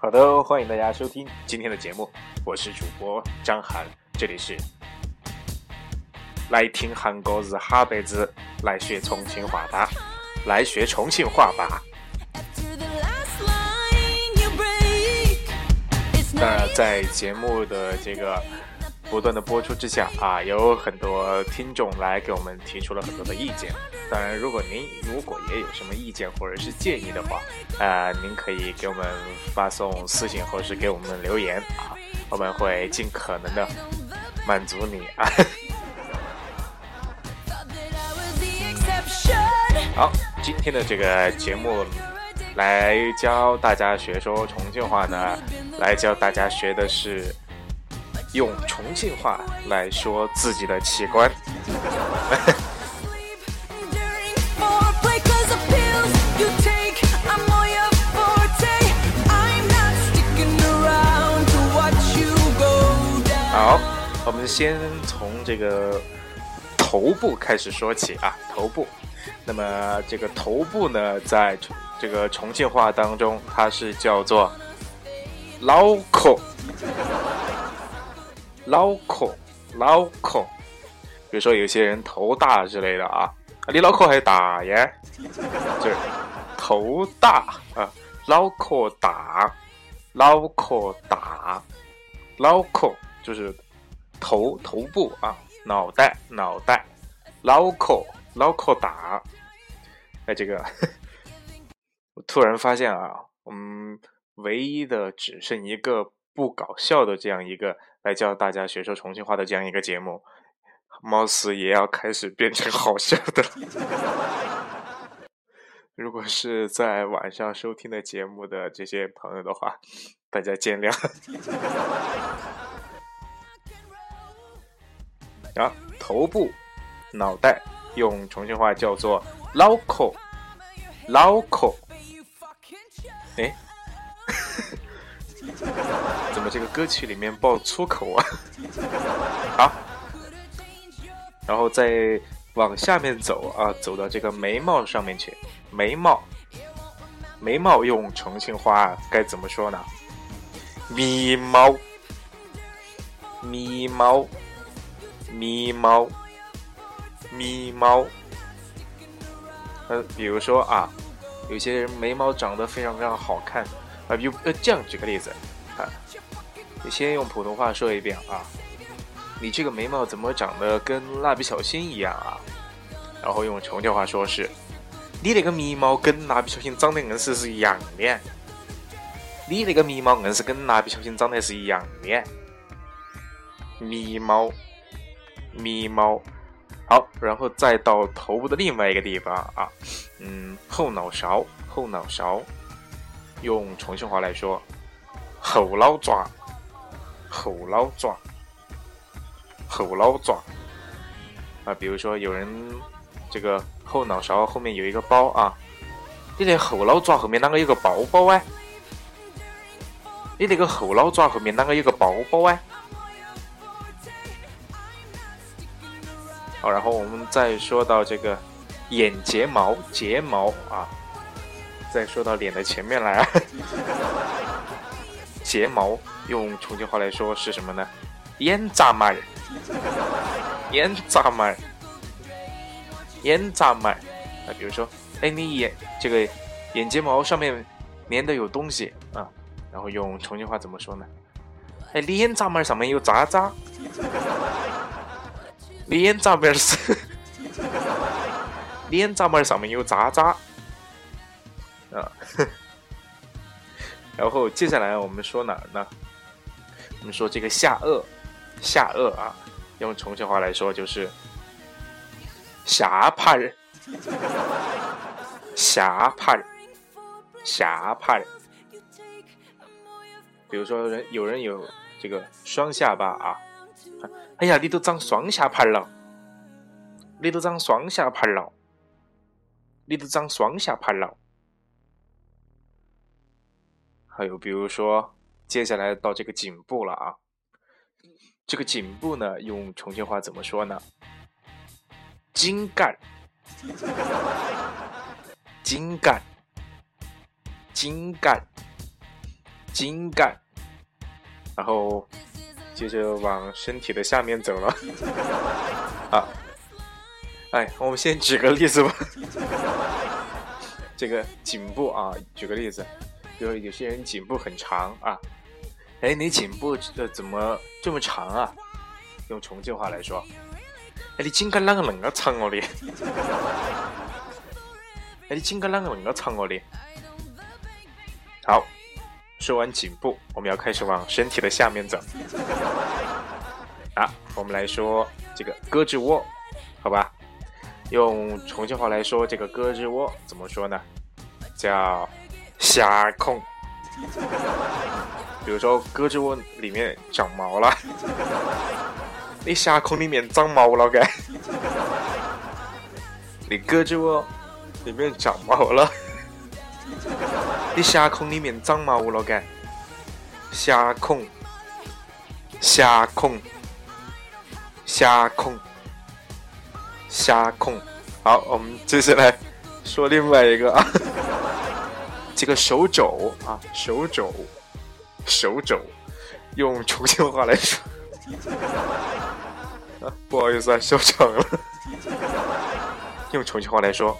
好的，欢迎大家收听今天的节目，我是主播张涵，这里是来听韩国日哈贝子，来学重庆话吧，来学重庆话吧。当然，在节目的这个。不断的播出之下啊，有很多听众来给我们提出了很多的意见。当然，如果您如果也有什么意见或者是建议的话，呃，您可以给我们发送私信或者是给我们留言啊，我们会尽可能的满足你啊。好，今天的这个节目来教大家学说重庆话呢，来教大家学的是。用重庆话来说自己的器官。好，我们先从这个头部开始说起啊，头部。那么这个头部呢，在这个重庆话当中，它是叫做“脑壳”。脑壳，脑壳，比如说有些人头大之类的啊，你脑壳还大耶，就是头大啊，脑壳大，脑壳大，脑壳就是头头部啊，脑袋脑袋，脑壳脑壳大，哎，这个 我突然发现啊，嗯，唯一的只剩一个不搞笑的这样一个。来教大家学说重庆话的这样一个节目，貌似也要开始变成好笑的。如果是在晚上收听的节目的这些朋友的话，大家见谅。啊，头部、脑袋，用重庆话叫做“脑壳”，脑壳。哎。怎么这个歌曲里面爆粗口啊？好，然后再往下面走啊，走到这个眉毛上面去。眉毛，眉毛用重庆话该怎么说呢？眉毛，眉毛，眉毛，眉毛。呃，比如说啊，有些人眉毛长得非常非常好看。啊，比如呃，这样举个例子，你先用普通话说一遍啊，你这个眉毛怎么长得跟蜡笔小新一样啊？然后用重庆话说是，你那个眉毛跟蜡笔小新长得硬是是一样的，你那个眉毛硬是跟蜡笔小新长得是一样的，眉毛，眉毛，好，然后再到头部的另外一个地方啊，嗯，后脑勺，后脑勺。用重庆话来说，后脑爪，后脑爪，后脑爪啊！比如说有人这个后脑勺后面有一个包啊，你那后脑爪后面啷个有个包包哎？你那个后脑爪后面啷个有个包包哎？好，然后我们再说到这个眼睫毛，睫毛啊。再说到脸的前面来，睫毛用重庆话来说是什么呢？眼杂毛儿，眼杂毛儿，眼杂毛儿。啊，比如说，哎，你眼这个眼睫毛上面粘的有东西啊，然后用重庆话怎么说呢？哎，你眼杂毛上面有渣渣，你眼杂毛是，脸杂毛上面有渣渣。啊，然后接下来我们说哪儿呢？我们说这个下颚，下颚啊，用重庆话来说就是下巴人，下巴人，下巴人。比如说人有人有这个双下巴啊，哎呀，你都长双下巴了，你都长双下巴了，你都长双下巴了。还有比如说，接下来到这个颈部了啊，这个颈部呢，用重庆话怎么说呢？精干，精干，精干。茎干，然后接着往身体的下面走了。啊，哎，我们先举个例子吧。这个颈部啊，举个例子，比如有些人颈部很长啊，哎，你颈部呃怎么这么长啊？用重庆话来说，哎，你颈干啷个恁个长哦的？哎，你颈干啷个恁个长哦的？好，说完颈部，我们要开始往身体的下面走。啊，我们来说这个胳肢窝，好吧？用重庆话来说，这个胳肢窝怎么说呢？叫虾控。比如说，胳肢窝里面长毛了，你虾控里面长毛了该？你胳肢窝里面长毛了，你虾控里面长毛了该？虾控，虾控，虾控。虾控，好，我们接下来说另外一个啊，这个手肘啊，手肘，手肘，用重庆话来说，不好意思啊，笑场了，用重庆话来说，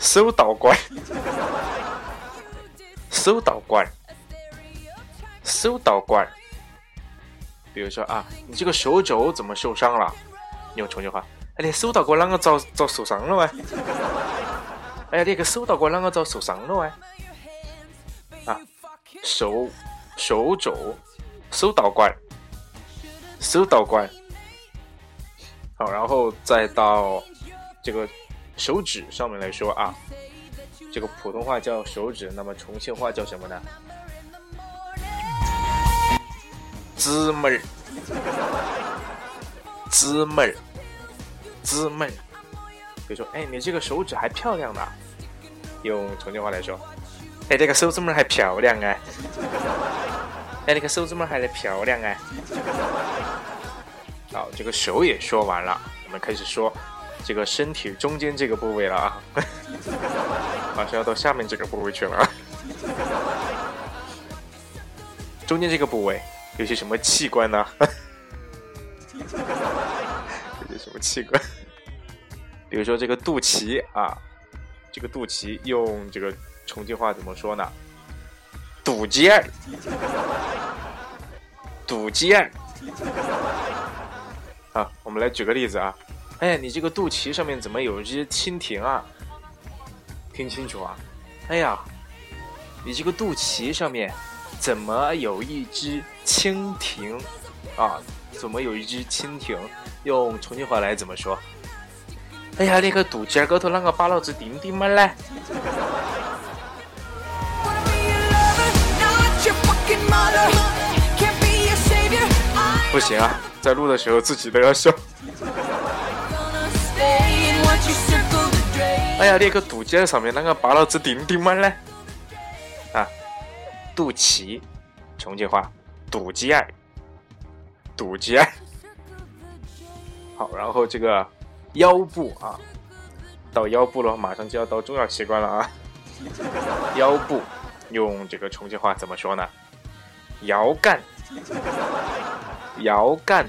手倒怪，手倒怪，手倒怪，比如说啊，你这个手肘怎么受伤了？用重庆话，哎，你手道过啷个遭遭受伤了喂？哎呀，你个手道过啷个遭受伤了哎？啊，手手肘手道管手道管，好，然后再到这个手指上面来说啊，这个普通话叫手指，那么重庆话叫什么呢？姊妹儿。姊妹儿，姊妹儿，比如说，哎，你这个手指还漂亮呢。用重庆话来说，哎，这个手指拇还漂亮哎。哎，那个手指拇还得漂亮哎。好，这个手也说完了，我们开始说这个身体中间这个部位了啊。马上要到下面这个部位去了。中间这个部位有些什么器官呢？有些什么器官？比如说这个肚脐啊，这个肚脐用这个重庆话怎么说呢？肚脐儿，肚脐儿。啊，我们来举个例子啊。哎，你这个肚脐上面怎么有一只蜻蜓啊？听清楚啊！哎呀，你这个肚脐上面怎么有一只蜻蜓啊？怎么有一只蜻蜓？用重庆话来怎么说？哎呀，那个肚脐儿高头啷个把老子钉钉嘛嘞？不行啊，在录的时候自己都要笑。哎呀，那个肚脐儿上面啷个把老子钉钉嘛嘞？啊，肚脐，重庆话，肚脐儿，肚脐儿。好，然后这个腰部啊，到腰部了，马上就要到重要器官了啊。腰部用这个重庆话怎么说呢？腰干，腰干，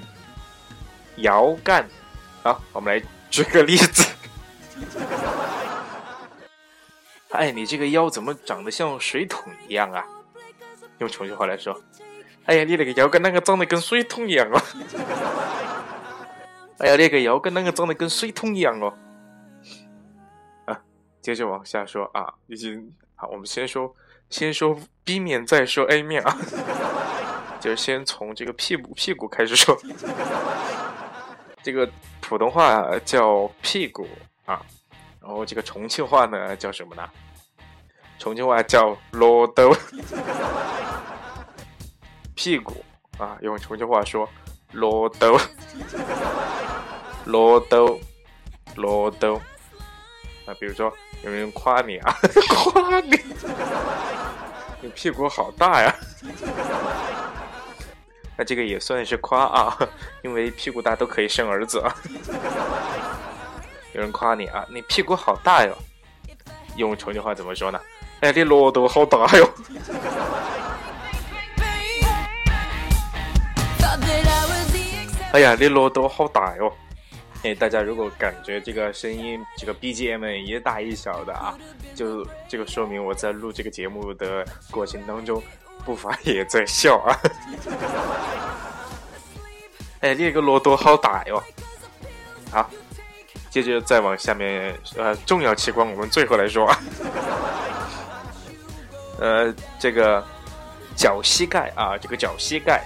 腰干。好，我们来举个例子。哎，你这个腰怎么长得像水桶一样啊？用重庆话来说，哎呀，你那个腰干啷个长得跟水桶一样啊？哎呀，那个腰跟那个长得跟水桶一样哦！啊，接着往下说啊，已经好，我们先说，先说 B 面，再说 A 面啊，就是先从这个屁股屁股开始说。这个普通话叫屁股啊，然后这个重庆话呢叫什么呢？重庆话叫罗兜。屁股啊，用重庆话说罗兜。罗兜，罗兜，啊，比如说有人夸你啊，夸你，你屁股好大呀，那这个也算是夸啊，因为屁股大都可以生儿子啊。有人夸你啊，你屁股好大哟，用重庆话怎么说呢？哎，你骆驼好大哟！哎呀，你骆驼好大哟！哎，大家如果感觉这个声音，这个 BGM 一大一小的啊，就这个说明我在录这个节目的过程当中，不乏也在笑啊。哎，你那个骆驼好大哟！好，接着再往下面，呃，重要器官我们最后来说。呃，这个脚膝盖啊，这个脚膝盖，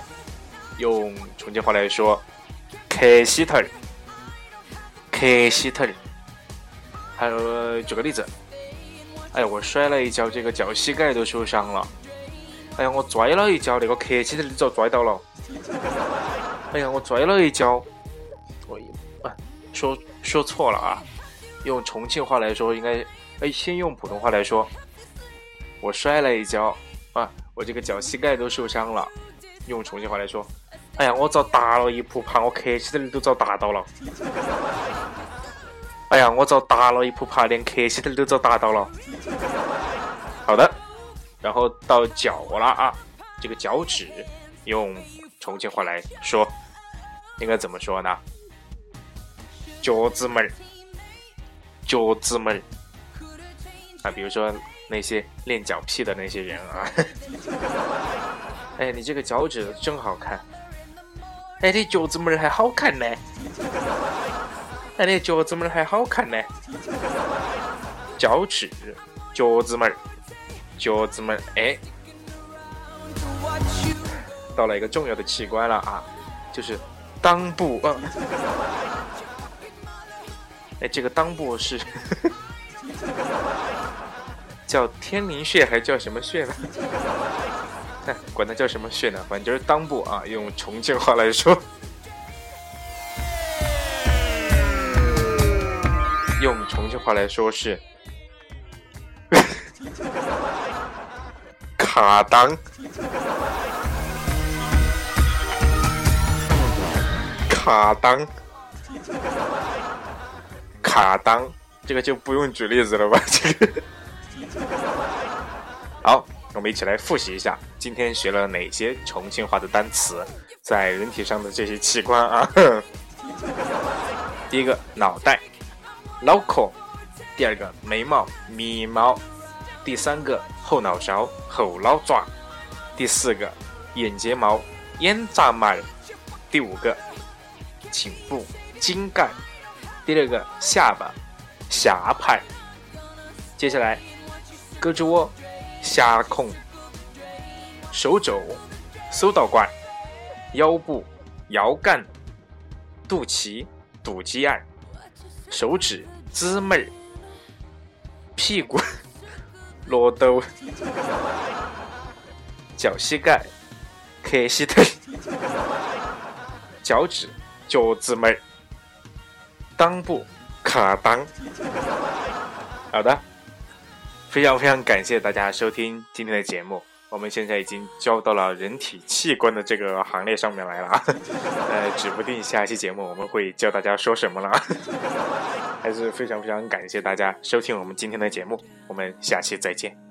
用重庆话来说，磕膝头。磕膝头，还有举个例子，哎呀，我摔了一跤，这个脚膝盖都受伤了。哎呀，我拽了一跤，那个磕膝头你遭拽到了。哎呀，我拽了一跤，我啊，说说错了啊，用重庆话来说应该，哎，先用普通话来说，我摔了一跤啊，我这个脚膝盖都受伤了。用重庆话来说，哎呀，我遭打了一扑，怕我磕膝头都遭打到了。哎呀，我遭打了一扑爬，连磕膝头都遭打到了。好的，然后到脚了啊，这个脚趾用重庆话来说，应该怎么说呢？脚趾门儿，脚趾门儿啊，比如说那些练脚癖的那些人啊，哎，你这个脚趾真好看，哎，你脚趾门儿还好看呢。哎，你脚趾门还好看呢，脚趾，脚趾门，脚趾门，哎，到了一个重要的器官了啊，就是裆部啊。哎，这个裆部是 叫天灵穴还叫什么穴呢？管它叫什么穴呢？反正就是裆部啊，用重庆话来说。用重庆话来说是 卡裆，卡裆，卡裆，这个就不用举例子了吧？这个好，我们一起来复习一下，今天学了哪些重庆话的单词，在人体上的这些器官啊？第一个脑袋。脑壳，第二个眉毛，眉毛，第三个后脑勺，后脑爪，第四个眼睫毛，眼睫毛，第五个颈部，颈盖，第六个下巴，下排，接下来胳肢窝，狭孔，手肘，手导管，腰部，腰杆，肚脐，肚脐眼。手指、指门儿、屁股、骆驼、脚膝盖、磕膝腿、脚趾、脚趾门儿、裆部、卡裆。好的，非常非常感谢大家收听今天的节目。我们现在已经交到了人体器官的这个行列上面来了，呃，指不定下一期节目我们会教大家说什么了，还是非常非常感谢大家收听我们今天的节目，我们下期再见。